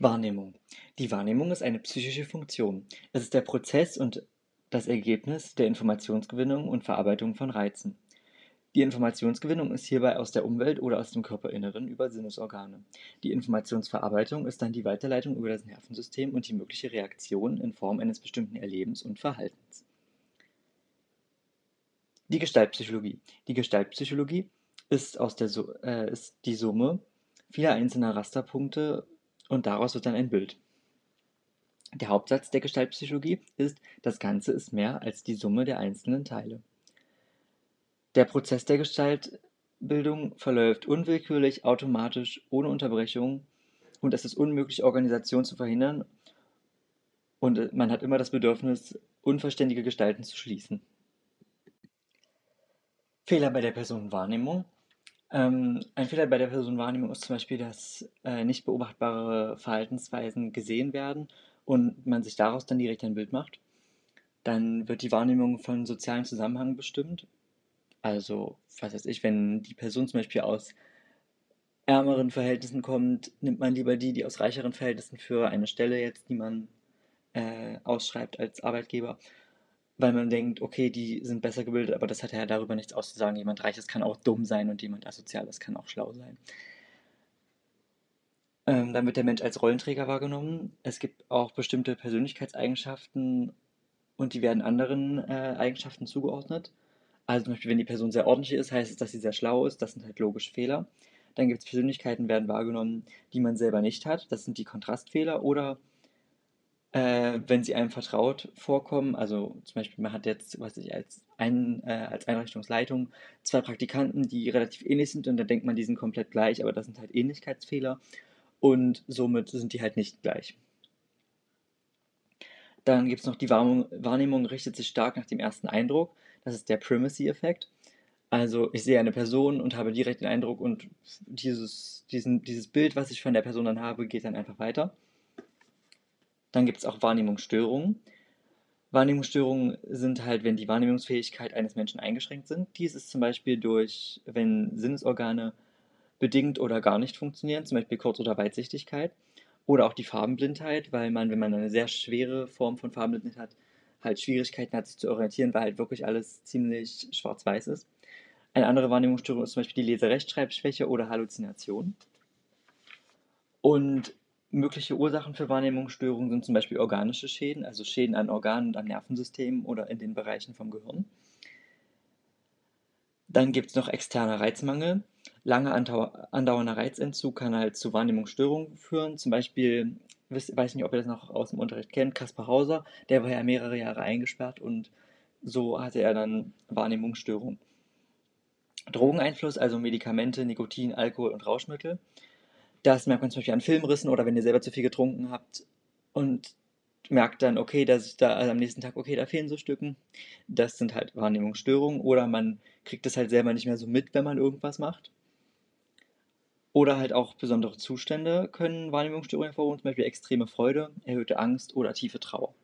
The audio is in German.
Wahrnehmung. Die Wahrnehmung ist eine psychische Funktion. Es ist der Prozess und das Ergebnis der Informationsgewinnung und Verarbeitung von Reizen. Die Informationsgewinnung ist hierbei aus der Umwelt oder aus dem Körperinneren über Sinnesorgane. Die Informationsverarbeitung ist dann die Weiterleitung über das Nervensystem und die mögliche Reaktion in Form eines bestimmten Erlebens und Verhaltens. Die Gestaltpsychologie. Die Gestaltpsychologie ist, aus der, äh, ist die Summe vieler einzelner Rasterpunkte und daraus wird dann ein Bild. Der Hauptsatz der Gestaltpsychologie ist, das Ganze ist mehr als die Summe der einzelnen Teile. Der Prozess der Gestaltbildung verläuft unwillkürlich, automatisch, ohne Unterbrechung und es ist unmöglich, Organisation zu verhindern und man hat immer das Bedürfnis, unverständige Gestalten zu schließen. Fehler bei der Personenwahrnehmung ähm, ein Fehler bei der Personenwahrnehmung ist zum Beispiel, dass äh, nicht beobachtbare Verhaltensweisen gesehen werden und man sich daraus dann direkt ein Bild macht. Dann wird die Wahrnehmung von sozialen Zusammenhängen bestimmt. Also, was weiß ich, wenn die Person zum Beispiel aus ärmeren Verhältnissen kommt, nimmt man lieber die, die aus reicheren Verhältnissen für eine Stelle jetzt, die man äh, ausschreibt als Arbeitgeber weil man denkt, okay, die sind besser gebildet, aber das hat ja darüber nichts auszusagen. Jemand Reiches kann auch dumm sein und jemand Asoziales kann auch schlau sein. Ähm, dann wird der Mensch als Rollenträger wahrgenommen. Es gibt auch bestimmte Persönlichkeitseigenschaften und die werden anderen äh, Eigenschaften zugeordnet. Also zum Beispiel, wenn die Person sehr ordentlich ist, heißt es, dass sie sehr schlau ist. Das sind halt logische Fehler. Dann gibt es Persönlichkeiten, werden wahrgenommen, die man selber nicht hat. Das sind die Kontrastfehler oder äh, wenn sie einem vertraut vorkommen. Also zum Beispiel, man hat jetzt, was ich als, ein, äh, als Einrichtungsleitung zwei Praktikanten, die relativ ähnlich sind und dann denkt man, die sind komplett gleich, aber das sind halt Ähnlichkeitsfehler und somit sind die halt nicht gleich. Dann gibt es noch die Wahrnehmung, Wahrnehmung richtet sich stark nach dem ersten Eindruck. Das ist der Primacy-Effekt. Also ich sehe eine Person und habe direkt den Eindruck und dieses, diesen, dieses Bild, was ich von der Person dann habe, geht dann einfach weiter. Dann gibt es auch Wahrnehmungsstörungen. Wahrnehmungsstörungen sind halt, wenn die Wahrnehmungsfähigkeit eines Menschen eingeschränkt sind. Dies ist zum Beispiel durch, wenn Sinnesorgane bedingt oder gar nicht funktionieren, zum Beispiel Kurz- oder Weitsichtigkeit. Oder auch die Farbenblindheit, weil man, wenn man eine sehr schwere Form von Farbenblindheit hat, halt Schwierigkeiten hat, sich zu orientieren, weil halt wirklich alles ziemlich schwarz-weiß ist. Eine andere Wahrnehmungsstörung ist zum Beispiel die Leserechtschreibschwäche oder Halluzination. Und Mögliche Ursachen für Wahrnehmungsstörungen sind zum Beispiel organische Schäden, also Schäden an Organen und am Nervensystem oder in den Bereichen vom Gehirn. Dann gibt es noch externer Reizmangel. Lange andauernder Reizentzug kann halt zu Wahrnehmungsstörungen führen. Zum Beispiel, ich weiß nicht, ob ihr das noch aus dem Unterricht kennt, Kaspar Hauser, der war ja mehrere Jahre eingesperrt und so hatte er dann Wahrnehmungsstörungen. Drogeneinfluss, also Medikamente, Nikotin, Alkohol und Rauschmittel. Das merkt man zum Beispiel an Filmrissen oder wenn ihr selber zu viel getrunken habt und merkt dann, okay, dass da also am nächsten Tag, okay, da fehlen so Stücken. Das sind halt Wahrnehmungsstörungen oder man kriegt es halt selber nicht mehr so mit, wenn man irgendwas macht. Oder halt auch besondere Zustände können Wahrnehmungsstörungen hervorrufen, zum Beispiel extreme Freude, erhöhte Angst oder tiefe Trauer.